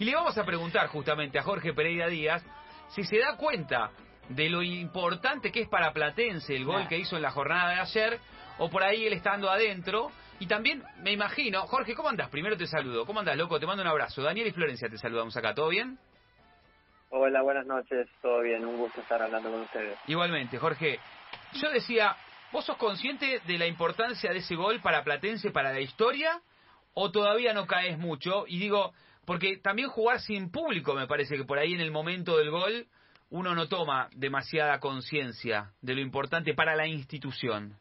Y le vamos a preguntar justamente a Jorge Pereira Díaz si se da cuenta de lo importante que es para Platense el gol que hizo en la jornada de ayer, o por ahí él estando adentro. Y también me imagino, Jorge, ¿cómo andás? Primero te saludo. ¿Cómo andás, loco? Te mando un abrazo. Daniel y Florencia te saludamos acá. ¿Todo bien? Hola, buenas noches. Todo bien. Un gusto estar hablando con ustedes. Igualmente, Jorge. Yo decía, ¿vos sos consciente de la importancia de ese gol para Platense, para la historia? ¿O todavía no caes mucho? Y digo, porque también jugar sin público me parece que por ahí en el momento del gol uno no toma demasiada conciencia de lo importante para la institución.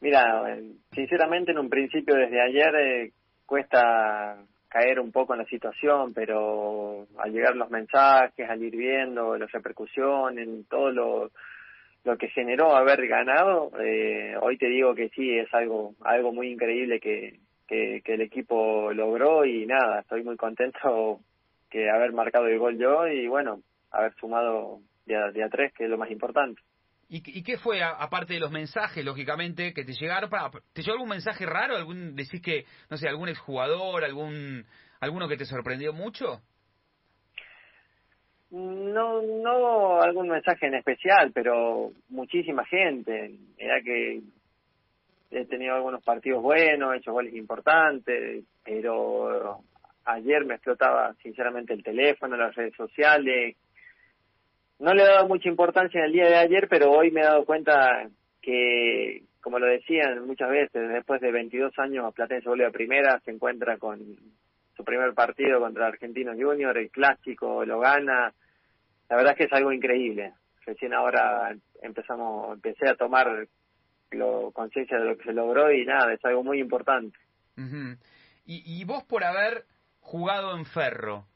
Mira, sinceramente en un principio desde ayer eh, cuesta caer un poco en la situación, pero al llegar los mensajes, al ir viendo las repercusiones, todo lo, que generó haber ganado, eh, hoy te digo que sí, es algo, algo muy increíble que, que, el equipo logró y nada, estoy muy contento que haber marcado el gol yo y bueno, haber sumado día, día tres, que es lo más importante. ¿Y, qué fue, aparte de los mensajes, lógicamente, que te llegaron? ¿Te llegó algún mensaje raro? ¿Algún, decís que, no sé, algún exjugador, algún, alguno que te sorprendió mucho? No, no algún mensaje en especial, pero muchísima gente. Era que he tenido algunos partidos buenos, he hecho goles importantes, pero ayer me explotaba sinceramente el teléfono, las redes sociales. No le he dado mucha importancia en el día de ayer, pero hoy me he dado cuenta que, como lo decían muchas veces, después de 22 años Platense vuelve a primera, se encuentra con su primer partido contra Argentinos Junior, el clásico, lo gana. La verdad es que es algo increíble. Recién ahora empezamos, empecé a tomar lo, conciencia de lo que se logró y nada, es algo muy importante. y, y vos por haber jugado en Ferro,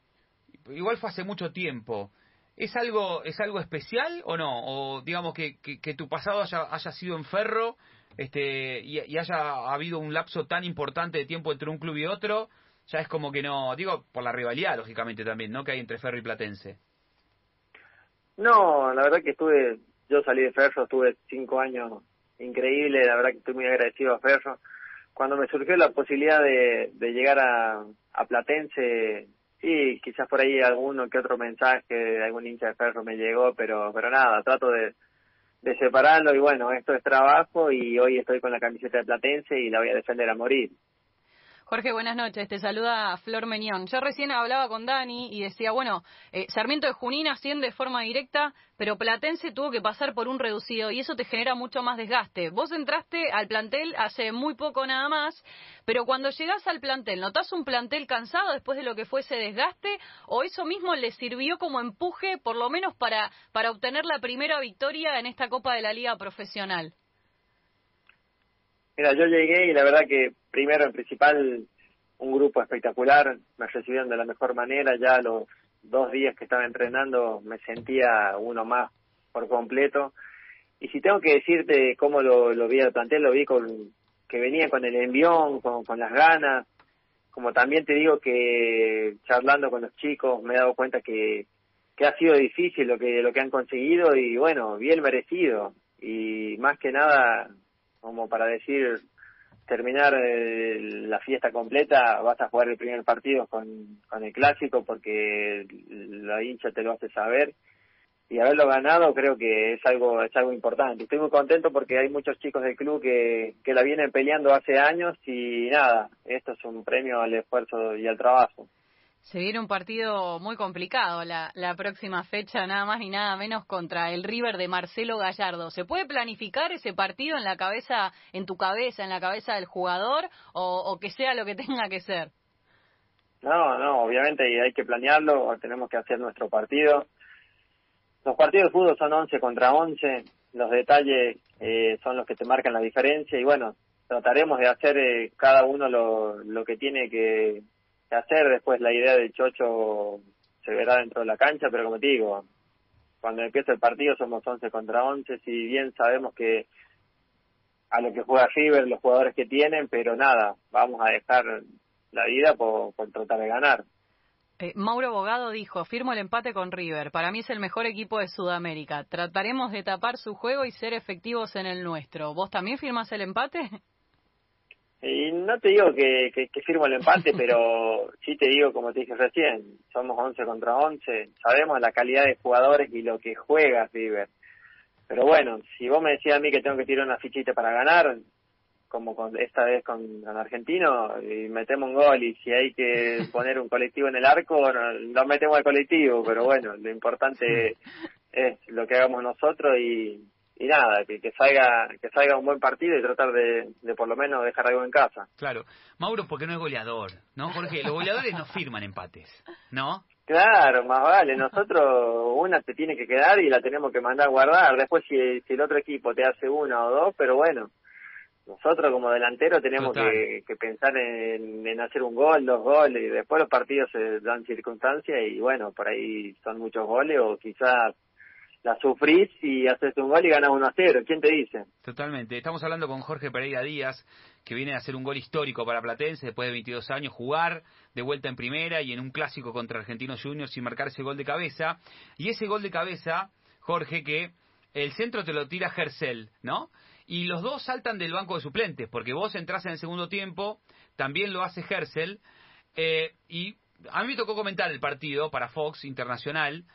igual fue hace mucho tiempo, ¿es algo, es algo especial o no? O digamos que, que, tu pasado haya, haya sido en Ferro este, y, y, haya habido un lapso tan importante de tiempo entre un club y otro, ya es como que no, digo, por la rivalidad, lógicamente también, ¿no? Que hay entre Ferro y Platense. No, la verdad que estuve, yo salí de Ferro, estuve cinco años increíble, la verdad que estoy muy agradecido a Ferro. Cuando me surgió la posibilidad de, de llegar a, Platense, sí, quizás por ahí alguno que otro mensaje de algún hincha de Ferro me llegó, pero, pero nada, trato de separarlo y bueno, esto es trabajo y hoy estoy con la camiseta de Platense y la voy a defender a morir. Jorge, buenas noches. Te saluda Flor Meñón. Yo recién hablaba con Dani y decía, bueno, eh, Sarmiento de Junín asciende de forma directa, pero Platense tuvo que pasar por un reducido y eso te genera mucho más desgaste. Vos entraste al plantel hace muy poco nada más, pero cuando llegás al plantel, ¿notás un plantel cansado después de lo que fue ese desgaste o eso mismo le sirvió como empuje, por lo menos para, para obtener la primera victoria en esta Copa de la Liga Profesional? Mira, yo llegué y la verdad que primero en principal un grupo espectacular, me recibieron de la mejor manera, ya los dos días que estaba entrenando me sentía uno más por completo. Y si tengo que decirte cómo lo, vi al plantel, lo vi con que venía con el envión, con, con las ganas, como también te digo que charlando con los chicos me he dado cuenta que, que ha sido difícil lo que, lo que han conseguido y bueno, bien merecido. Y más que nada como para decir terminar eh, la fiesta completa, vas a jugar el primer partido con, con el clásico porque la hincha te lo hace saber y haberlo ganado creo que es algo es algo importante. Estoy muy contento porque hay muchos chicos del club que, que la vienen peleando hace años y nada, esto es un premio al esfuerzo y al trabajo. Se viene un partido muy complicado la, la próxima fecha, nada más ni nada menos contra el River de Marcelo Gallardo. ¿Se puede planificar ese partido en la cabeza, en tu cabeza, en la cabeza del jugador, o, o que sea lo que tenga que ser? No, no, obviamente hay que planearlo, tenemos que hacer nuestro partido. Los partidos de fútbol son 11 contra 11, los detalles eh, son los que te marcan la diferencia y bueno, trataremos de hacer eh, cada uno lo, lo que tiene que, hacer. Después la idea de Chocho se verá dentro de la cancha, pero como te digo, cuando empieza el partido somos 11 contra 11, si bien sabemos que a lo que juega River, los jugadores que tienen, pero nada, vamos a dejar la vida por, tratar de ganar. Eh, Mauro Bogado dijo, firmo el empate con River, para mí es el mejor equipo de Sudamérica, trataremos de tapar su juego y ser efectivos en el nuestro. ¿Vos también firmas el empate? Y no te digo que, que, firmo el empate, pero sí te digo, como te dije recién, somos 11 contra 11, sabemos la calidad de jugadores y lo que juega River. Pero bueno, si vos me decías a mí que tengo que tirar una fichita para ganar, como con, esta vez con, con Argentino, y metemos un gol y si hay que poner un colectivo en el arco, no, metemos al colectivo, pero bueno, lo importante es lo que hagamos nosotros y, y nada, que, que, salga que salga un buen partido y tratar de, de, por lo menos dejar algo en casa. Claro. Mauro, porque no es goleador, ¿no? Jorge, los goleadores no firman empates, ¿no? Claro, más vale. Nosotros una te tiene que quedar y la tenemos que mandar a guardar. Después si, si el otro equipo te hace una o dos, pero bueno, nosotros como delantero tenemos que, que, pensar en, en, hacer un gol, dos goles, y después los partidos se dan circunstancias y bueno, por ahí son muchos goles o quizás la sufrís y haces un gol y ganas 1 a 0. ¿Quién te dice? Totalmente. Estamos hablando con Jorge Pereira Díaz, que viene a hacer un gol histórico para Platense después de 22 años, jugar de vuelta en primera y en un clásico contra Argentinos Juniors sin marcar ese gol de cabeza. Y ese gol de cabeza, Jorge, que el centro te lo tira Gercel, ¿no? Y los dos saltan del banco de suplentes, porque vos entras en el segundo tiempo, también lo hace Gersel, eh, y a mí me tocó comentar el partido para Fox Internacional,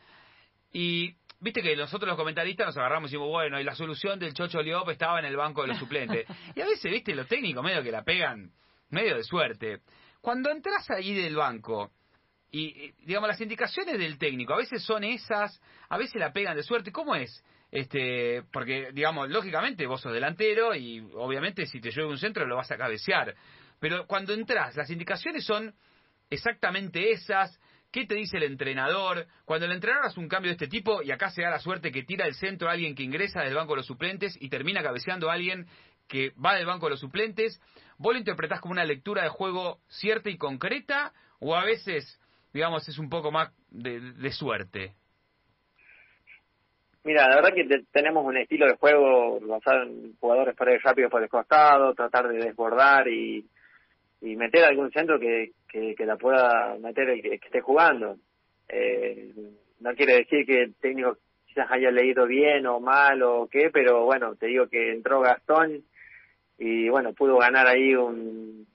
y Viste que nosotros los comentaristas nos agarramos y decimos, bueno, y la solución del Chocho Liop estaba en el banco de los suplentes. y a veces, viste, los técnicos medio que la pegan, medio de suerte. Cuando entras ahí del banco, y digamos, las indicaciones del técnico, a veces son esas, a veces la pegan de suerte, ¿cómo es? Este, porque, digamos, lógicamente vos sos delantero y obviamente si te llueve un centro lo vas a cabecear. Pero cuando entras, las indicaciones son exactamente esas, ¿Qué te dice el entrenador? Cuando el entrenador hace un cambio de este tipo y acá se da la suerte que tira el centro a alguien que ingresa del banco de los suplentes y termina cabeceando a alguien que va del banco de los suplentes, ¿vos lo interpretás como una lectura de juego cierta y concreta o a veces, digamos, es un poco más de, suerte? Mira, la verdad que tenemos un estilo de juego basado en jugadores para ir rápido por el costado, tratar de desbordar y, y meter algún centro que, que, la pueda meter el que, esté jugando. Eh, no quiere decir que el técnico quizás haya leído bien o mal o qué, pero bueno, te digo que entró Gastón y bueno, pudo ganar ahí un,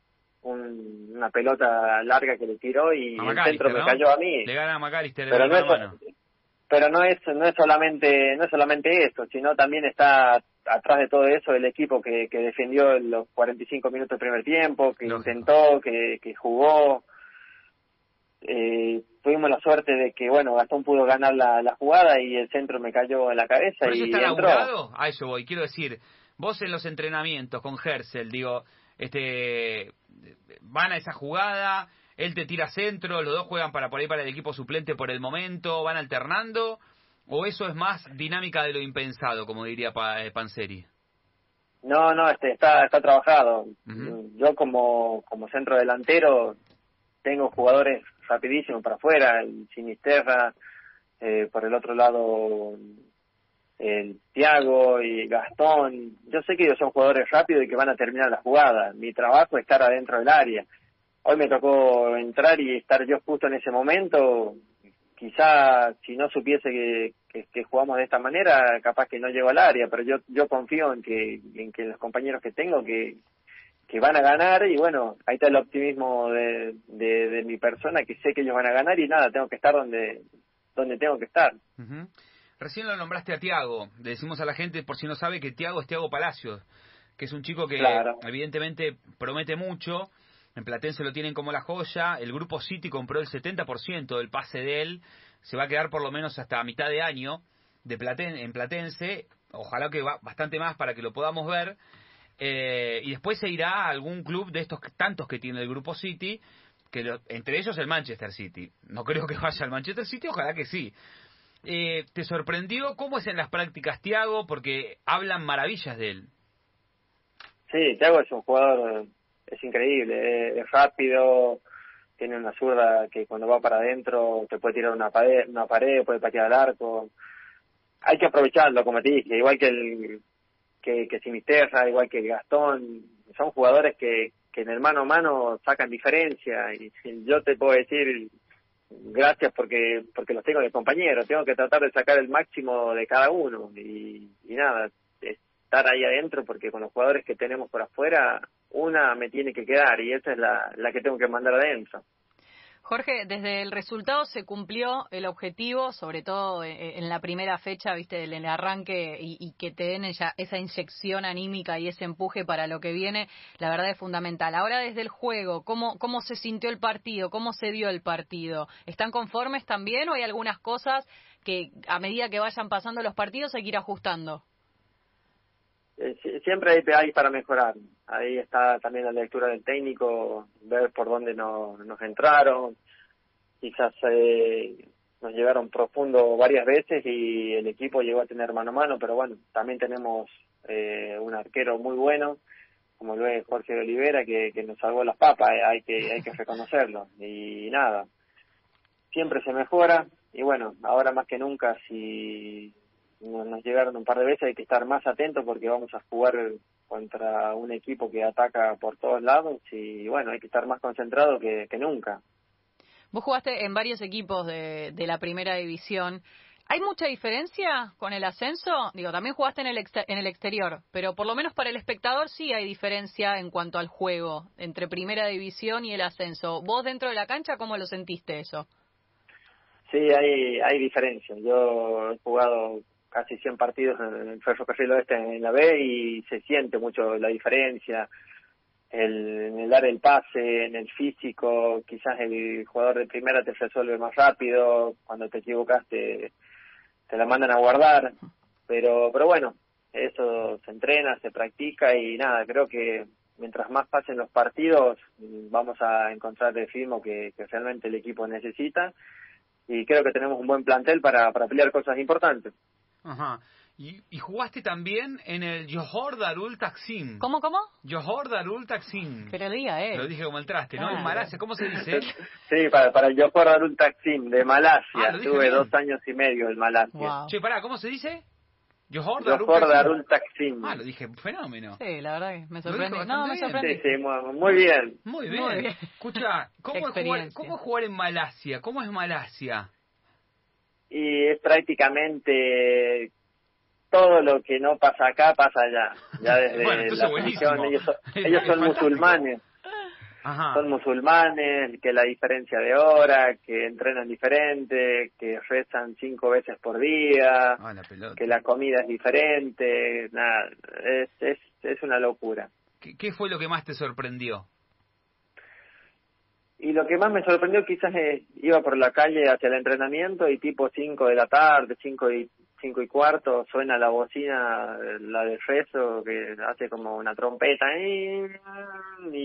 una pelota larga que le tiró y el centro me cayó a mí. Le gana a pero no es, pero no es no es solamente no es solamente esto, sino también está atrás de todo eso el equipo que, que defendió los 45 minutos del primer tiempo, que intentó, que, que jugó. Eh, tuvimos la suerte de que, bueno, Gastón pudo ganar la, la jugada y el centro me cayó en la cabeza y está entró. A eso voy. Quiero decir, vos en los entrenamientos con Hersel, digo, este, van a esa jugada, él te tira centro, los dos juegan para por ahí para el equipo suplente por el momento, van alternando ¿O eso es más dinámica de lo impensado, como diría pa eh, Panseri? No, no, este, está, está trabajado. Yo como, como centro delantero tengo jugadores rapidísimos para afuera, el Sinisterra, eh, por el otro lado el Tiago y Gastón. Yo sé que ellos son jugadores rápidos y que van a terminar la jugada. Mi trabajo es estar adentro del área. Hoy me tocó entrar y estar yo justo en ese momento quizá si no supiese que, que, jugamos de esta manera, capaz que no llego al área, pero yo yo confío en que en que los compañeros que tengo que que van a ganar y bueno, ahí está el optimismo de, de, mi persona que sé que ellos van a ganar y nada, tengo que estar donde donde tengo que estar. Recién lo nombraste a Tiago, le decimos a la gente por si no sabe que Tiago es Tiago Palacios, que es un chico que evidentemente promete mucho en Platense lo tienen como la joya. El grupo City compró el 70% del pase de él. Se va a quedar por lo menos hasta mitad de año de en Platense. Ojalá que va bastante más para que lo podamos ver. Eh, y después se irá a algún club de estos tantos que tiene el grupo City, que entre ellos el Manchester City. No creo que vaya al Manchester City, ojalá que sí. Eh, ¿Te sorprendió cómo es en las prácticas Tiago? Porque hablan maravillas de él. Sí, Tiago es un jugador es increíble, es, rápido, tiene una zurda que cuando va para adentro te puede tirar una pared, una pared, puede patear al arco. Hay que aprovecharlo, como te dije, igual que el que, que Sinisterra, igual que Gastón, son jugadores que, que en el mano a mano sacan diferencia y yo te puedo decir gracias porque porque los tengo de compañeros, tengo que tratar de sacar el máximo de cada uno y, y nada, estar ahí adentro porque con los jugadores que tenemos por afuera una me tiene que quedar y esa es la, la que tengo que mandar adentro. Jorge, desde el resultado se cumplió el objetivo, sobre todo eh, eh, en la primera fecha, viste, en el arranque y, que te den esa inyección anímica y ese empuje para lo que viene, la verdad es fundamental. Ahora desde el juego, ¿cómo, cómo se sintió el partido? ¿Cómo se dio el partido? ¿Están conformes también o hay algunas cosas que a medida que vayan pasando los partidos hay que ir ajustando? Eh, siempre hay, para mejorar. Ahí está también la lectura del técnico, ver por dónde nos, nos entraron. Quizás eh, nos llegaron profundo varias veces y el equipo llegó a tener mano a mano, pero bueno, también tenemos eh, un arquero muy bueno, como lo es Jorge Olivera, que, que nos salvó las papas, eh, hay que, hay que reconocerlo. Y nada, siempre se mejora y bueno, ahora más que nunca, si nos llegaron un par de veces, hay que estar más atentos porque vamos a jugar contra un equipo que ataca por todos lados y bueno, hay que estar más concentrado que, nunca. Vos jugaste en varios equipos de, de, la primera división. ¿Hay mucha diferencia con el ascenso? Digo, también jugaste en el, en el exterior, pero por lo menos para el espectador sí hay diferencia en cuanto al juego entre primera división y el ascenso. ¿Vos dentro de la cancha cómo lo sentiste eso? Sí, hay, hay diferencia. Yo he jugado casi 100 partidos en el Ferrocarril Oeste en la B y se siente mucho la diferencia el, en el dar el pase, en el físico, quizás el jugador de primera te resuelve más rápido, cuando te equivocaste te la mandan a guardar, pero pero bueno, eso se entrena, se practica y nada, creo que mientras más pasen los partidos vamos a encontrar el ritmo que, que realmente el equipo necesita y creo que tenemos un buen plantel para, para pelear cosas importantes. Ajá. Y, y, jugaste también en el Johor Darul Taksim. ¿Cómo, cómo? Johor Darul Taksim. Pero diga, eh. Lo dije como el traste, ¿no? En Malasia, ¿cómo se dice? sí, para, para el Johor Darul Taksim, de Malasia. Ah, Tuve dos años y medio en Malasia. Che, pará, ¿cómo se dice? Johor Darul, Taksim. Ah, lo dije, fenómeno. Sí, la verdad que me sorprende. No, me sorprende. Sí, sí, muy, bien. Muy bien. Muy bien. Escucha, ¿cómo es, jugar, ¿cómo es jugar en Malasia? ¿Cómo es Malasia? Y es prácticamente todo lo que no pasa acá pasa allá. Ya desde la religión, ellos, son, musulmanes. Son musulmanes, que la diferencia de hora, que entrenan diferente, que rezan cinco veces por día, ah, que la comida es diferente, nada, es, es, es una locura. ¿Qué fue lo que más te sorprendió? Y lo que más me sorprendió quizás es, iba por la calle hacia el entrenamiento y tipo 5 de la tarde, 5 y, cinco y cuarto, suena la bocina, la de rezo, que hace como una trompeta, y,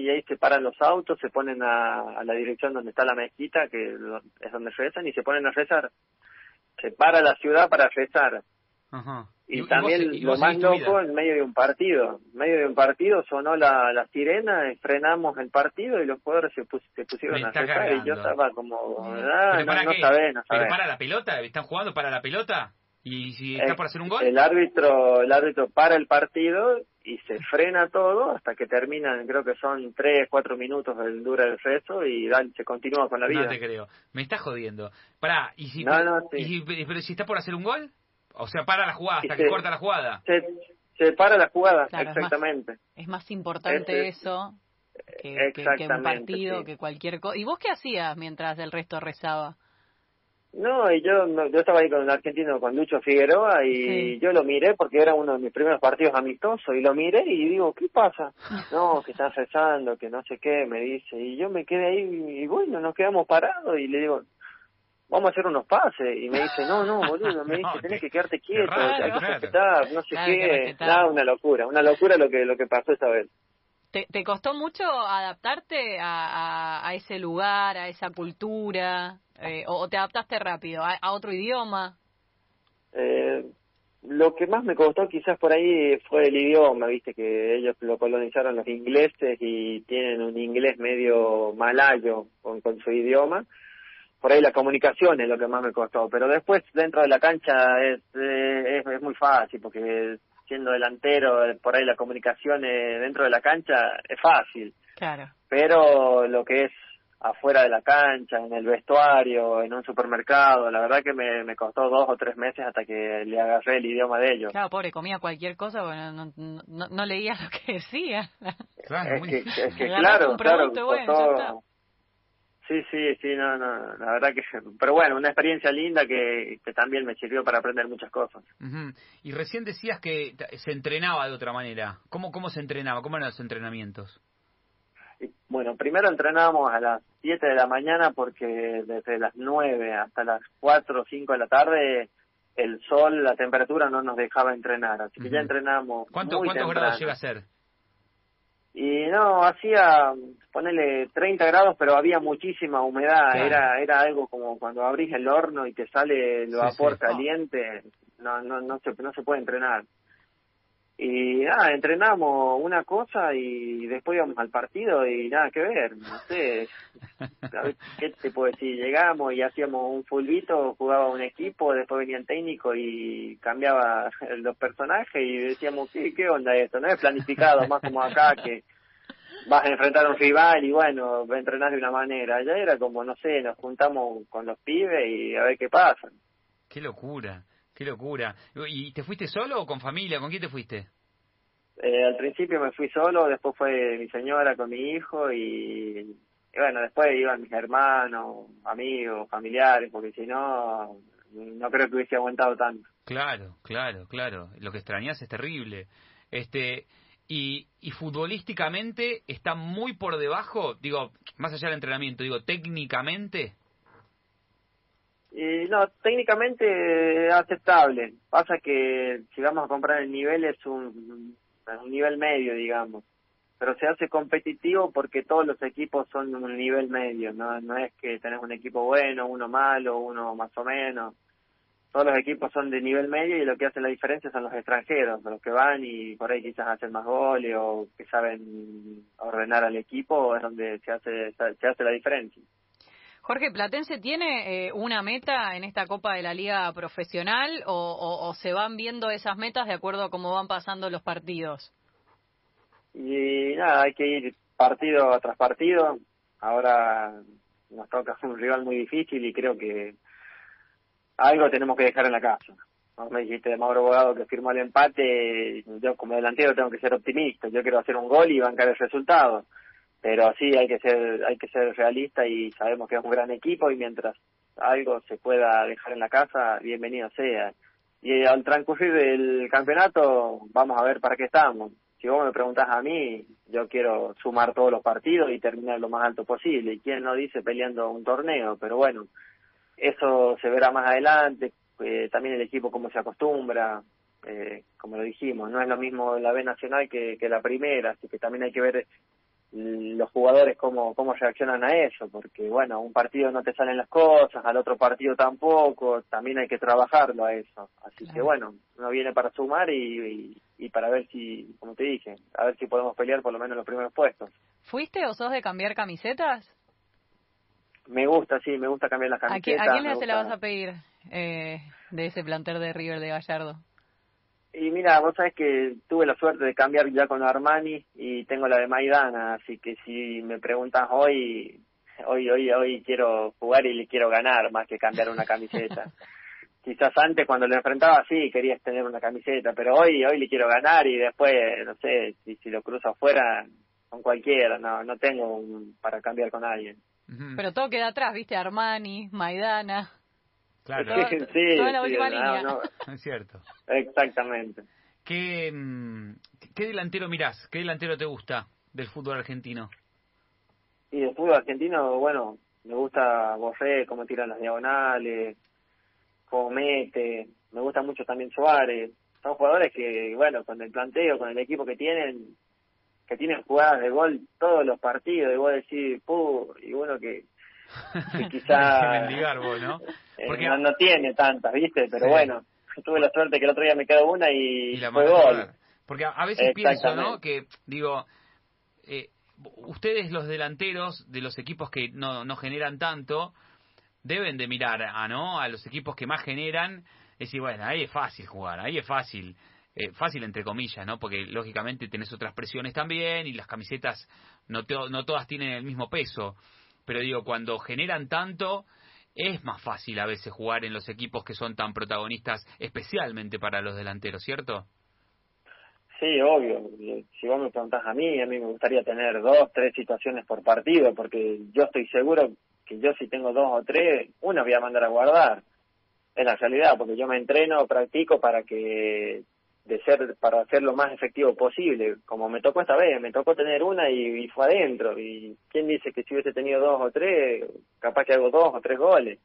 ahí se paran los autos, se ponen a, la dirección donde está la mezquita, que es donde rezan, y se ponen a rezar. Se para la ciudad para rezar. Y, también lo más loco en medio de un partido, en medio de un partido sonó la, la sirena, frenamos el partido y los jugadores se, pusieron a rezar y yo estaba como, ah, no, no sabés, no ¿Pero para la pelota? ¿Están jugando para la pelota? ¿Y si está por hacer un gol? El árbitro, el árbitro para el partido y se frena todo hasta que terminan, creo que son tres, cuatro minutos del dura el resto y se continúa con la vida. No te creo, me está jodiendo. Pará, ¿y si, y pero si está por hacer un gol? O sea, para la jugada, hasta que corta la jugada. Se, para la jugada, exactamente. Es más, importante eso que, un partido, que cualquier cosa. ¿Y vos qué hacías mientras el resto rezaba? No, y yo yo estaba ahí con el argentino, con Lucho Figueroa, y yo lo miré porque era uno de mis primeros partidos amistosos, y lo miré y digo, ¿qué pasa? No, que están rezando, que no sé qué, me dice, y yo me quedé ahí, y bueno, nos quedamos parados, y le digo, vamos a hacer unos pases. Y me dice, no, no, boludo, me dice, tenés que quedarte quieto, hay que respetar, no sé qué. Nada, una locura, una locura lo que, lo que pasó esta vez. ¿Te, ¿Te costó mucho adaptarte a, a, ese lugar, a esa cultura? Eh, o, te adaptaste rápido a, otro idioma? Eh, lo que más me costó quizás por ahí fue el idioma, viste que ellos lo colonizaron los ingleses y tienen un inglés medio malayo con, con su idioma por ahí la comunicación es lo que más me costó, pero después dentro de la cancha es, eh, es, muy fácil, porque siendo delantero, por ahí la comunicación dentro de la cancha es fácil. Claro. Pero lo que es afuera de la cancha, en el vestuario, en un supermercado. La verdad que me, me costó dos o tres meses hasta que le agarré el idioma de ellos. Claro, pobre, comía cualquier cosa, bueno, no, no, no leía lo que decía. Claro, es que, es que claro, claro, costó... Sí, sí, sí, no, no, la verdad que, pero bueno, una experiencia linda que, que también me sirvió para aprender muchas cosas. Y recién decías que se entrenaba de otra manera. ¿Cómo, cómo se entrenaba? ¿Cómo eran los entrenamientos? Bueno, primero entrenábamos a las 7 de la mañana porque desde las 9 hasta las 4 o 5 de la tarde el sol, la temperatura no nos dejaba entrenar, así que ya entrenamos. ¿Cuánto, ¿Cuántos grados llega a ser? Y no, hacía, ponele 30 grados, pero había muchísima humedad. Era era algo como cuando abrís el horno y te sale el vapor caliente. No, no, no, se, no se puede entrenar. Y nada, entrenamos una cosa y después íbamos al partido y nada que ver, no sé. ¿Qué te puedo decir? Llegamos y hacíamos un fulbito, jugaba un equipo, después venía el técnico y cambiaba los personajes y decíamos, ¿qué, qué onda esto? No es planificado, más como acá que vas a enfrentar a un rival y bueno, entrenar de una manera. Ya era como, no sé, nos juntamos con los pibes y a ver qué pasa. Qué locura. Qué locura. ¿Y te fuiste solo o con familia? ¿Con quién te fuiste? Eh, al principio me fui solo, después fue mi señora con mi hijo y, bueno, después iban mis hermanos, amigos, familiares, porque si no, no creo que hubiese aguantado tanto. Claro, claro, claro. Lo que extrañas es terrible. Este, y, y futbolísticamente está muy por debajo, digo, más allá del entrenamiento, digo, técnicamente. Y no, técnicamente aceptable. Pasa que si vamos a comprar el nivel es un, un nivel medio, digamos. Pero se hace competitivo porque todos los equipos son un nivel medio, no, no es que tenés un equipo bueno, uno malo, uno más o menos. Todos los equipos son de nivel medio y lo que hace la diferencia son los extranjeros, los que van y por ahí quizás hacen más goles o que saben ordenar al equipo, es donde se hace, se hace la diferencia. Jorge, ¿Platense tiene eh, una meta en esta Copa de la Liga Profesional o, se van viendo esas metas de acuerdo a cómo van pasando los partidos? Y nada, hay que ir partido tras partido. Ahora nos toca un rival muy difícil y creo que algo tenemos que dejar en la casa. Me dijiste de Mauro Bogado que firmó el empate, yo como delantero tengo que ser optimista, yo quiero hacer un gol y bancar el resultado pero sí hay que ser hay que ser realista y sabemos que es un gran equipo y mientras algo se pueda dejar en la casa bienvenido sea. Y al transcurrir del campeonato vamos a ver para qué estamos. Si vos me preguntás a mí yo quiero sumar todos los partidos y terminar lo más alto posible. Y quién no dice peleando un torneo pero bueno eso se verá más adelante. Eh, también el equipo cómo se acostumbra eh, como lo dijimos, no es lo mismo la B Nacional que, que la primera, así que también hay que ver los jugadores cómo, cómo reaccionan a eso, porque bueno, un partido no te salen las cosas, al otro partido tampoco, también hay que trabajarlo a eso. Así que bueno, uno viene para sumar y, y, para ver si, como te dije, a ver si podemos pelear por lo menos los primeros puestos. ¿Fuiste o sos de cambiar camisetas? Me gusta, sí, me gusta cambiar las camisetas. ¿A, quién, se la vas a pedir eh, de ese planter de River de Gallardo? Y mira, vos sabés que tuve la suerte de cambiar ya con Armani y tengo la de Maidana, así que si me preguntas hoy, hoy, hoy, hoy quiero jugar y le quiero ganar más que cambiar una camiseta. Quizás antes cuando lo enfrentaba sí querías tener una camiseta, pero hoy, hoy le quiero ganar y después, no sé, si, si lo cruzo afuera con cualquiera, no, no tengo para cambiar con alguien. Pero todo queda atrás, viste, Armani, Maidana. Claro. Sí, la última línea. Es cierto. Exactamente. ¿Qué, mm, ¿Qué delantero mirás? ¿Qué delantero te gusta del fútbol argentino? Y del fútbol argentino, bueno, me gusta Borré, cómo tiran las diagonales, cómo mete. Me gusta mucho también Suárez. Son jugadores que, bueno, con el planteo, con el equipo que tienen, que tienen jugadas de gol todos los partidos, y vos decís, puh, y bueno que que quizá ¿no? Eh, Porque... no, tiene tantas, ¿viste? Pero bueno, tuve la suerte que el otro día me quedó una y, fue gol. Porque a, veces pienso, ¿no? Que, digo, eh, ustedes los delanteros de los equipos que no, no generan tanto, deben de mirar a, ¿no? A los equipos que más generan, y decir, bueno, ahí es fácil jugar, ahí es fácil. Eh, fácil entre comillas, ¿no? Porque lógicamente tenés otras presiones también y las camisetas no, no todas tienen el mismo peso. pero digo, cuando generan tanto, es más fácil a veces jugar en los equipos que son tan protagonistas, especialmente para los delanteros, ¿cierto? Sí, obvio. Si vos me preguntás a mí, a mí me gustaría tener dos, tres situaciones por partido, porque yo estoy seguro que yo si tengo dos o tres, una voy a mandar a guardar. Es la realidad, porque yo me entreno, practico para que de ser para hacer lo más efectivo posible. Como me tocó esta vez, me tocó tener una y, fue adentro. Y quién dice que si hubiese tenido dos o tres, capaz que hago dos o tres goles.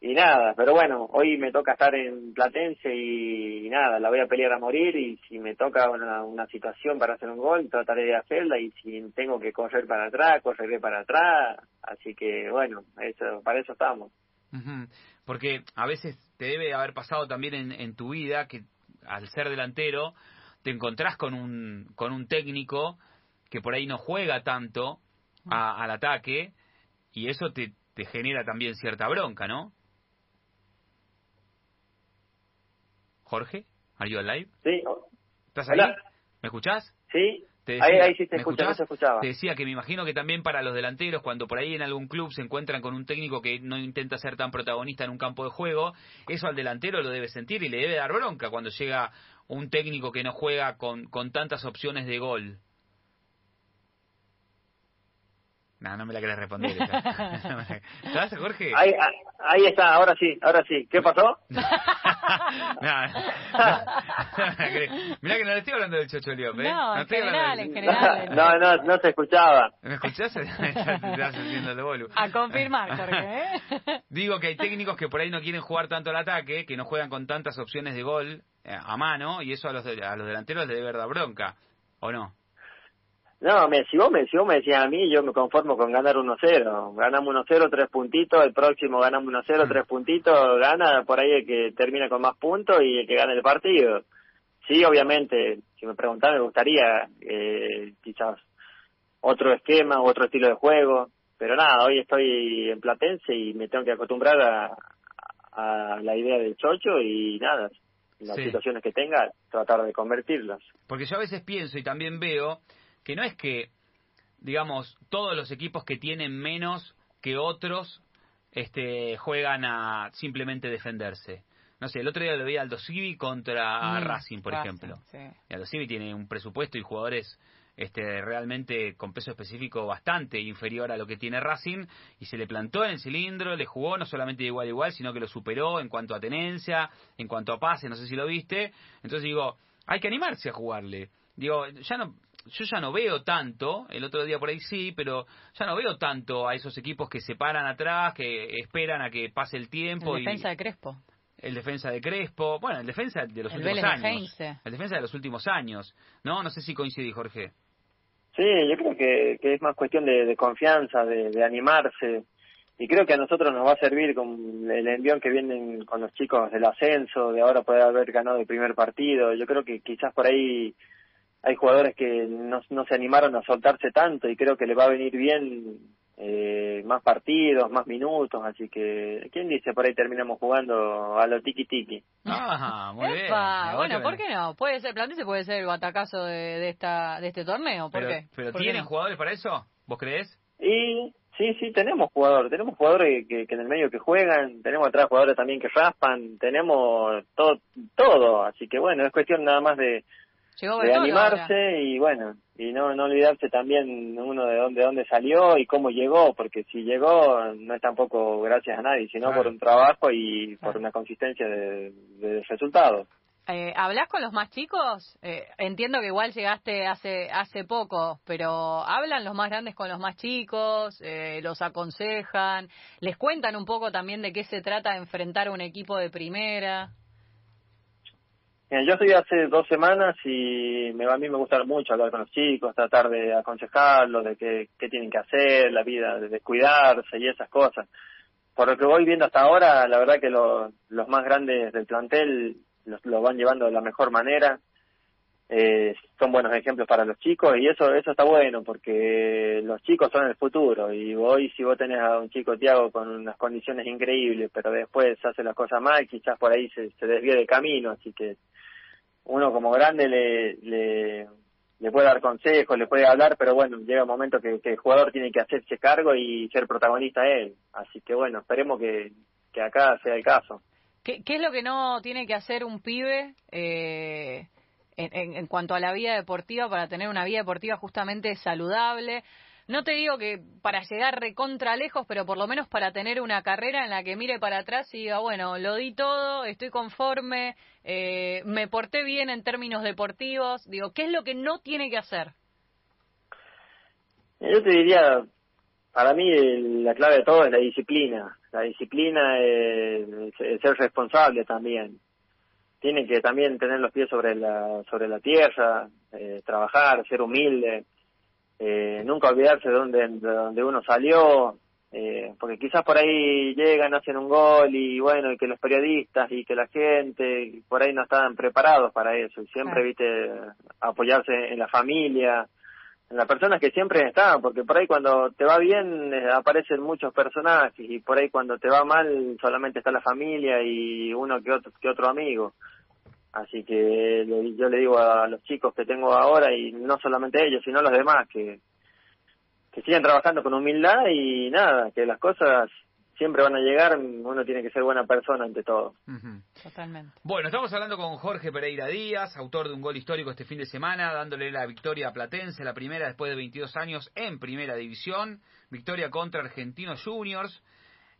Y nada, pero bueno, hoy me toca estar en Platense y, nada, la voy a pelear a morir y si me toca una, una situación para hacer un gol, trataré de hacerla y si tengo que correr para atrás, correré para atrás. Así que bueno, eso para eso estamos. Porque a veces te debe haber pasado también en, en tu vida que al ser delantero, te encontrás con un, con un técnico que por ahí no juega tanto al ataque y eso te, te genera también cierta bronca, ¿no? Jorge, ¿are you alive? Sí. ¿Estás ahí? ¿Me escuchás? Sí. Ahí, sí te escuchaba. Te decía que me imagino que también para los delanteros, cuando por ahí en algún club se encuentran con un técnico que no intenta ser tan protagonista en un campo de juego, eso al delantero lo debe sentir y le debe dar bronca cuando llega un técnico que no juega con, con tantas opciones de gol. No, no me la querés responder. ¿Estás, Jorge? Ahí, ahí está, ahora sí, ahora sí. ¿Qué pasó? no, Mirá que no le estoy hablando del Chocho Liope. ¿eh? No, en general, en general. No, no, no se escuchaba. ¿Me escuchás? Estás haciendo el bolu. A confirmar, Jorge. ¿eh? Digo que hay técnicos que por ahí no quieren jugar tanto al ataque, que no juegan con tantas opciones de gol eh, a mano, y eso a los, a los delanteros les debe dar bronca, ¿o no? No, me, si, vos me, si vos me decías a mí, yo me conformo con ganar 1-0. Ganamos 1-0, tres puntitos, el próximo ganamos 1-0, tres puntitos, gana por ahí el que termina con más puntos y el que gana el partido. Sí, obviamente, si me preguntás, me gustaría eh, quizás otro esquema, otro estilo de juego, pero nada, hoy estoy en Platense y me tengo que acostumbrar a, a la idea del chocho y nada, las situaciones que tenga, tratar de convertirlas. Porque yo a veces pienso y también veo que no es que, digamos, todos los equipos que tienen menos que otros este, juegan a simplemente defenderse. No sé, el otro día lo vi Aldo Civi contra mm, Racing, por ejemplo. Y Aldo Civi tiene un presupuesto y jugadores este, realmente con peso específico bastante inferior a lo que tiene Racing y se le plantó en el cilindro, le jugó no solamente de igual a igual, sino que lo superó en cuanto a tenencia, en cuanto a pase, no sé si lo viste. Entonces digo, hay que animarse a jugarle. Digo, ya no, yo ya no veo tanto, el otro día por ahí sí, pero ya no veo tanto a esos equipos que se paran atrás, que esperan a que pase el tiempo. El defensa de Crespo. El defensa de Crespo, bueno, el defensa de los últimos años. El defensa de los últimos años, ¿no? No sé si coincide, Jorge. Sí, yo creo que, que es más cuestión de, confianza, de, de, animarse. Y creo que a nosotros nos va a servir con el envión que vienen con los chicos del ascenso, de ahora poder haber ganado el primer partido. Yo creo que quizás por ahí hay jugadores que no, no se animaron a soltarse tanto y creo que le va a venir bien eh, más partidos, más minutos, así que, ¿quién dice? Por ahí terminamos jugando a lo tiki tiki. Ah, muy bien. Bueno, ¿por qué no? Puede ser, se puede ser el batacazo de, de, esta, de este torneo, ¿por pero, qué? ¿Pero tienen jugadores para eso? ¿Vos crees? Y sí, sí, tenemos jugadores, tenemos jugadores que, que en el medio que juegan, tenemos atrás jugadores también que raspan, tenemos todo, todo, así que bueno, es cuestión nada más de de animarse y bueno, y no, no olvidarse también uno de dónde, dónde salió y cómo llegó, porque si llegó no es tampoco gracias a nadie, sino por un trabajo y por una consistencia de, de resultados. Eh, ¿Hablas con los más chicos? Eh, entiendo que igual llegaste hace hace poco, pero ¿hablan los más grandes con los más chicos? Eh, ¿Los aconsejan? ¿Les cuentan un poco también de qué se trata enfrentar un equipo de primera? Yo estoy hace dos semanas y me, a mí me gusta mucho hablar con los chicos, tratar de aconsejarlos de qué, qué tienen que hacer, la vida, de cuidarse y esas cosas. Por lo que voy viendo hasta ahora, la verdad que los, más grandes del plantel los, lo van llevando de la mejor manera. Eh, son buenos ejemplos para los chicos y eso eso está bueno porque los chicos son el futuro y hoy si vos tenés a un chico Tiago con unas condiciones increíbles pero después hace las cosas mal quizás por ahí se, se desvíe de camino así que uno como grande le, le, le puede dar consejos, le puede hablar, pero bueno, llega un momento que, el jugador tiene que hacerse cargo y ser protagonista él. Así que bueno, esperemos que, que acá sea el caso. ¿Qué, ¿Qué, es lo que no tiene que hacer un pibe eh, en, cuanto a la vida deportiva para tener una vida deportiva justamente saludable? No te digo que para llegar recontra lejos, pero por lo menos para tener una carrera en la que mire para atrás y diga, bueno, lo di todo, estoy conforme, eh, me porté bien en términos deportivos. Digo, ¿qué es lo que no tiene que hacer? Yo te diría, para mí la clave de todo es la disciplina. La disciplina es, ser responsable también. Tiene que también tener los pies sobre la sobre la tierra, eh, trabajar, ser humilde eh, nunca olvidarse de dónde, de dónde uno salió, eh, porque quizás por ahí llegan, hacen un gol y bueno, y que los periodistas y que la gente por ahí no estaban preparados para eso y siempre, viste, apoyarse en la familia, en las personas que siempre están, porque por ahí cuando te va bien eh, aparecen muchos personajes y por ahí cuando te va mal solamente está la familia y uno que otro, que otro amigo. Así que yo le digo a los chicos que tengo ahora, y no solamente ellos, sino los demás, que, que sigan trabajando con humildad y nada, que las cosas siempre van a llegar, uno tiene que ser buena persona ante todo. Totalmente. Bueno, estamos hablando con Jorge Pereira Díaz, autor de un gol histórico este fin de semana, dándole la victoria a Platense, la primera después de 22 años en primera división, victoria contra Argentinos Juniors.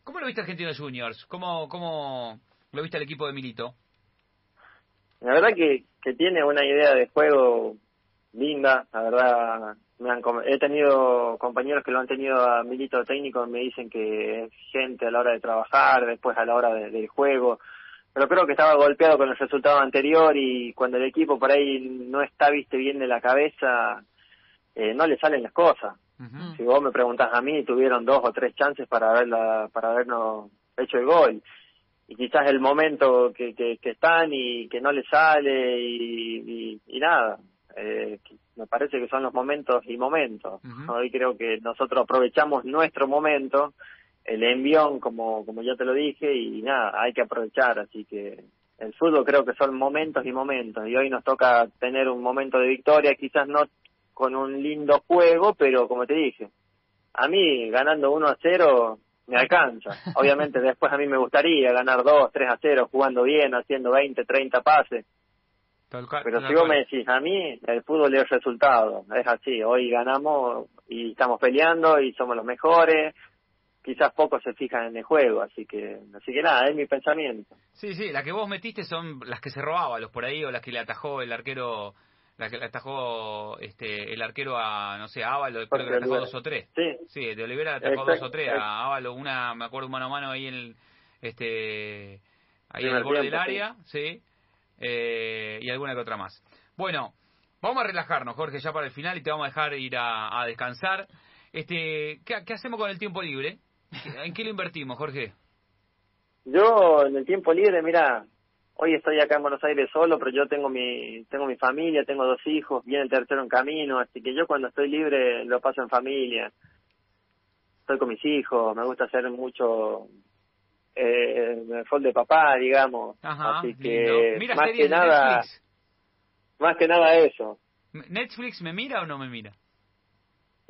¿Cómo lo viste Argentinos Juniors? ¿Cómo, cómo lo viste al equipo de Milito? La verdad que, que tiene una idea de juego linda, la verdad me han, he tenido compañeros que lo han tenido a milito técnico me dicen que es gente a la hora de trabajar, después a la hora del juego, pero creo que estaba golpeado con el resultado anterior y cuando el equipo por ahí no está viste bien de la cabeza, eh, no le salen las cosas. Si vos me preguntás a mí, tuvieron dos o tres chances para haberla, para habernos hecho el gol y quizás el momento que, que, están y que no les sale y, y, nada. Eh, me parece que son los momentos y momentos. Hoy creo que nosotros aprovechamos nuestro momento, el envión, como, como ya te lo dije, y nada, hay que aprovechar. Así que el fútbol creo que son momentos y momentos. Y hoy nos toca tener un momento de victoria, quizás no con un lindo juego, pero como te dije, a mí ganando 1 a 0 me alcanza. Obviamente después a mí me gustaría ganar 2, 3 a 0, jugando bien, haciendo 20, 30 pases. Pero si vos me decís, a mí el fútbol es resultado, es así, hoy ganamos y estamos peleando y somos los mejores, quizás pocos se fijan en el juego, así que así que nada, es mi pensamiento. Sí, sí, las que vos metiste son las que se robaban los por ahí o las que le atajó el arquero la que atajó este, el arquero a, no sé, a Ávalo, después que le atajó dos o tres. Sí. Sí, de Olivera le atajó dos o tres a Ávalo, una, me acuerdo, mano a mano ahí en el, este, ahí en el borde del área, sí, eh, y alguna que otra más. Bueno, vamos a relajarnos, Jorge, ya para el final y te vamos a dejar ir a, descansar. Este, ¿qué, ¿Qué hacemos con el tiempo libre? ¿En qué lo invertimos, Jorge? Yo, en el tiempo libre, mira, hoy estoy acá en Buenos Aires solo, pero yo tengo mi tengo mi familia, tengo dos hijos, viene el tercero en camino, así que yo cuando estoy libre lo paso en familia. Estoy con mis hijos, me gusta hacer mucho eh, el rol de papá, digamos. así que más que nada más que nada eso. ¿Netflix me mira o no me mira?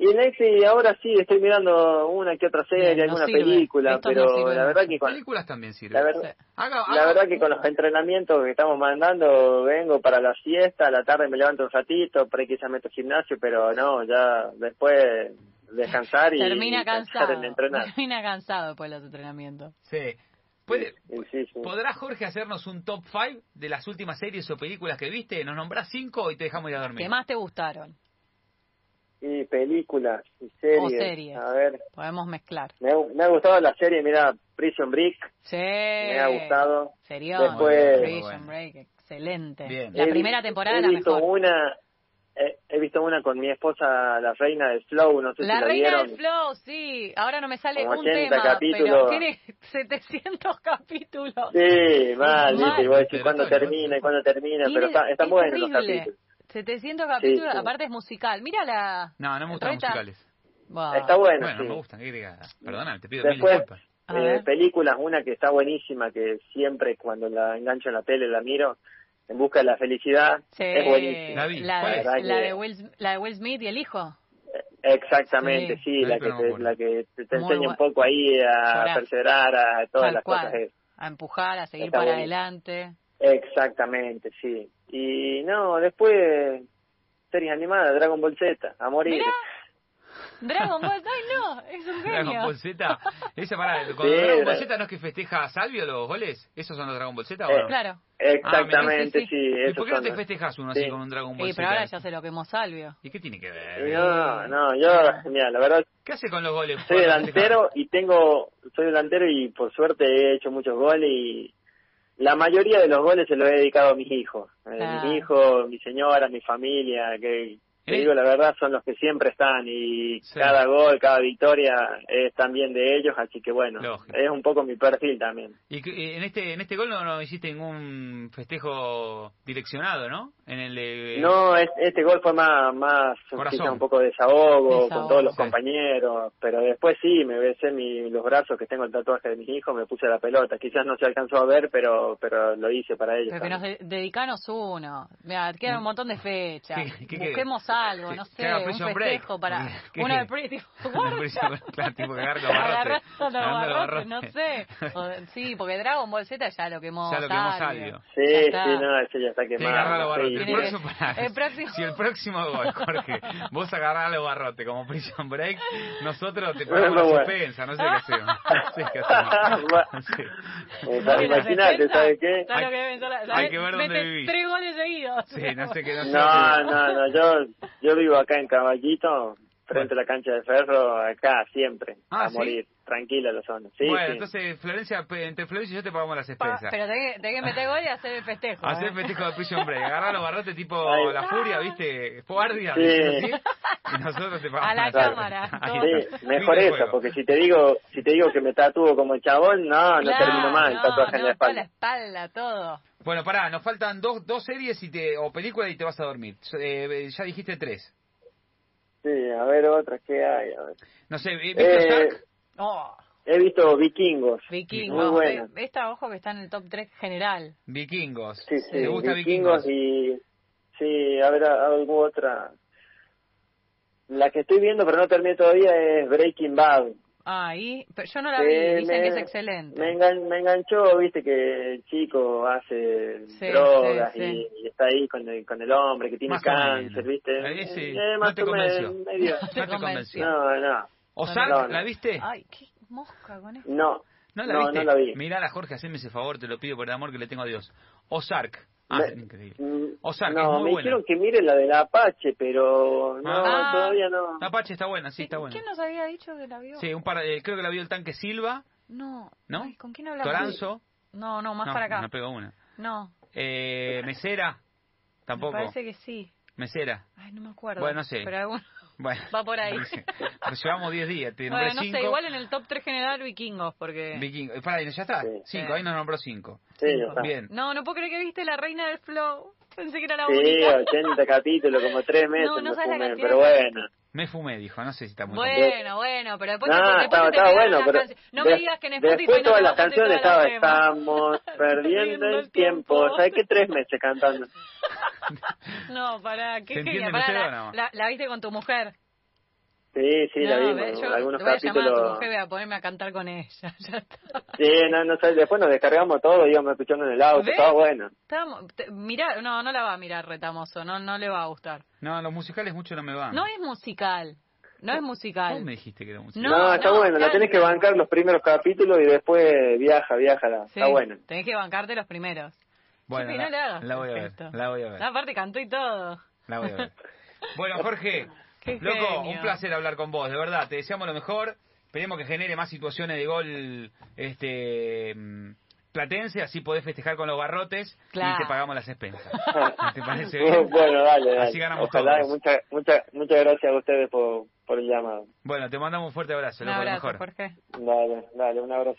Y en Netflix ahora sí estoy mirando una que otra serie, alguna película, pero la verdad que con películas también sirven. La, verdad, la verdad que con los entrenamientos que estamos mandando vengo para la siesta, a la tarde me levanto un ratito, por ahí quizás meto gimnasio, pero no, ya después descansar y termina cansado, en entrenar. Termina cansado después de los entrenamientos. Sí. ¿Puede, ¿Podrá Jorge hacernos un top 5 de las últimas series o películas que viste? Nos nombrás 5 y te dejamos ir a dormir. ¿Qué más te gustaron? Y películas y series. O series. A ver. Podemos mezclar. Me, me, ha gustado la serie, mira, Prison Break. Sí. Me ha gustado. Serio. Después, Prison Break, excelente. Bien. La primera temporada he la visto mejor. Una, he, visto una con mi esposa, la reina del flow, no sé la si la reina vieron. del flow, sí. Ahora no me sale Como un 80 tema, capítulos. pero tiene 700 capítulos. Sí, mal, Mal. ¿viste? Y vos decís cuándo termina y cuándo termina, pero está, están es buenos los capítulos. 700 capítulos, sí. aparte es musical. Mira la... No, no me gustan Reta. musicales. Wow. Está bueno, Bueno, sí. me gustan. Perdona, te pido Después, mil disculpas. A Eh, películas, una que está buenísima, que siempre cuando la engancho en la tele la miro, En busca de la felicidad. Sí, Es buenísimo. La. La, ¿Cuál de, es? la de Will, la de Will Smith y el hijo. Exactamente, Sí. la, que te, la que te, enseña un poco ahí a Llorar. perseverar, a todas Tal las cual. cosas. es- A empujar, a seguir Está para adelante. Exactamente, sí. Y no, después series animadas, Dragon Ball Z, a morir. Mirá. Dragon Ball, ay no, es un Dragon genio. Ball Z. Esa pará, cuando Sí, Dragon Ball Z no es que festeja a Salvio los goles. ¿Esos son los Dragon Ball Z o Eh? Claro. Exactamente, Ah, sí. ¿Y por qué no te festejas uno Sí. así con un Dragon Ball Y Z? pero ahora ya se lo quemó Salvio. ¿Y qué tiene que ver? No, no, yo, mira, la verdad, ¿Qué hace con los goles? soy ¿Cuándo delantero y tengo, soy delantero y por suerte he hecho muchos goles y la mayoría de los goles se los he dedicado a mis hijos. Eh, Ah. Mis hijos, mi señora, mi familia, que, te Eh. digo la verdad, son los que siempre están y Sí. cada gol, cada victoria es también de ellos, así que bueno, Lógico. es un poco mi perfil también. Y que- eh, en este en este gol no, no hiciste ningún festejo direccionado, ¿no? En el de... No, es- este gol fue más, más un poco de desahogo, Desahogo. con todos los Sí. compañeros, pero después sí, me besé mi, los brazos que tengo el tatuaje de mis hijos, me puse la pelota. Quizás no se alcanzó a ver, pero pero lo hice para ellos. Pero que nos dedicanos uno. Mira, quedan un montón de fechas. ¿Qué- qué- qué- Busquemos algo, no sé, un festejo para... ¿Qué- Uno qué? de tipo no sé. O- sí, porque Dragon Ball Z ya lo quemó Ya lo quemó Salvio. Salvio. Sí, sí, no, ese ya está quemado. El próximo, Si el próximo gol, Jorge, vos agarrás los barrotes como Prison Break, nosotros te ponemos la suspensa, no sé qué hacemos. No sé qué hacemos. Eh, Imagínate, ¿sabes qué? ¿sabes lo Hay- que ver dónde vivís. tres goles seguidos. Sí, no sé qué, no sé No, no, no, yo, yo vivo acá en Caballito, frente a la cancha de ferro, acá siempre, Ah, a ¿sí? morir, tranquila la zona. Sí, bueno, sí. entonces Florencia, entre Florencia y yo te pagamos las Pa- expensas. pero tenés que, tenés que meter gol y hacer el festejo. Hacer ¿eh? el festejo de Prison Break, agarrar los barrotes tipo la furia, ¿viste? Guardia, Sí. y nosotros te pagamos A la cámara, Sí, mejor eso, porque si te digo, si te digo que me tatúo como el chabón, no, no Claro, termino mal, no, tatuaje en no, la toda la espalda. espalda, todo. Bueno, pará, nos faltan dos, dos series y te, o películas y te vas a dormir. Eh, ya dijiste tres. Sí, a ver otras que hay. a ver. No sé, ¿viste Eh? Oh, he visto Vikingos. vikingos. Muy buena. Esta, ojo, que está en el top 3 general. Vikingos. Sí, sí, ¿Te gusta Vikingos, Vikingos? y... Sí, a ver, alguna otra... La que estoy viendo, pero no terminé todavía, es Breaking Bad. Ah, y, pero yo no la vi, dicen me- que es excelente. Me, engan- me enganchó, viste, que el chico hace Sí, drogas sí, sí. Y, y está ahí con el, con el hombre que tiene Más cáncer, viste. Eh, sí, Eh, no más te medio- No te convenció. convenció. No, no, ¿Ozark, no, no. la viste? Ay, qué mosca con esto. no. ¿No la no, viste? no la vi. Mirala, Jorge, haceme ese favor, te lo pido por el amor que le tengo a Dios. Ozark. Ah, Me- increíble. Mm, Ozark, no, es muy me buena. dijeron que mire la del Apache, pero no, Ah. todavía no. Apache está buena, sí, está buena. ¿Quién nos había dicho que la vio? Sí, un par, eh, creo que la vio el tanque Silva, No. ¿No? Ay, ¿Con quién hablamos? Toranzo. No, no, más no, para acá. no pegó una. No, Eh, Mesera, tampoco. me parece que sí. Mesera. Ay, no me acuerdo. Bueno, no sé. Pero algún- Bueno. Va por ahí. no sé. Pero llevamos 10 días, te nombré Bueno, no cinco. sé, igual en el top 3 general vikingos, porque... Viking- eh, pará, ya está. Sí. Cinco, Sí. ahí nos nombró cinco. Sí. Bien. No, no puedo creer que viste La Reina del Flow. Pensé que era la Sí, única. 80 capítulos, como tres meses No, no me sabes la fumé, cantidad pero bueno. Me fumé, dijo. No sé si está muy Bueno, bueno, pero después, No, te, después estaba, te estaba bueno, pero. No me digas que en Spotify después no todas te las canciones estaba, estamos perdiendo el tiempo. ¿Sabes qué? Tres meses cantando. No, pará, qué ¿Se genia. entienden Pará, ustedes la, la, la viste con tu mujer. Sí, sí, la no, vimos. ve, yo algunos voy a llamar a tu capítulos. mujer a ponerme a cantar con ella. Ya está. Sí, no, no sé, después nos descargamos todo, íbamos escuchando en el auto, ¿Ves? estaba bueno. Te- mirá, no, no la va a mirar retamoso, no, no le va a gustar. No, los musicales mucho no me van. No es musical, no es ¿Cómo musical. me dijiste que era musical? No, No, está no, bueno, la canta. tenés que bancar los primeros capítulos y después viaja, viaja, la- Sí, está bueno. Tenés que bancarte los primeros. Bueno, Chipi, la, no le hagas la voy a ver. La voy a ver. No, aparte cantó y todo. La voy a ver. Bueno, Jorge, Qué loco, genio. un placer hablar con vos, de verdad. Te deseamos lo mejor. Esperemos que genere más situaciones de gol este mm, platense, así podés festejar con los barrotes Claro. y te pagamos las expensas. ¿Te parece bien? bueno, dale, dale. Así ganamos Ojalá, todos. Muchas muchas muchas gracias a ustedes por, por el llamado. Bueno, te mandamos un fuerte abrazo, Un loco, lo abrazo, mejor. Jorge. Dale, dale, un abrazo.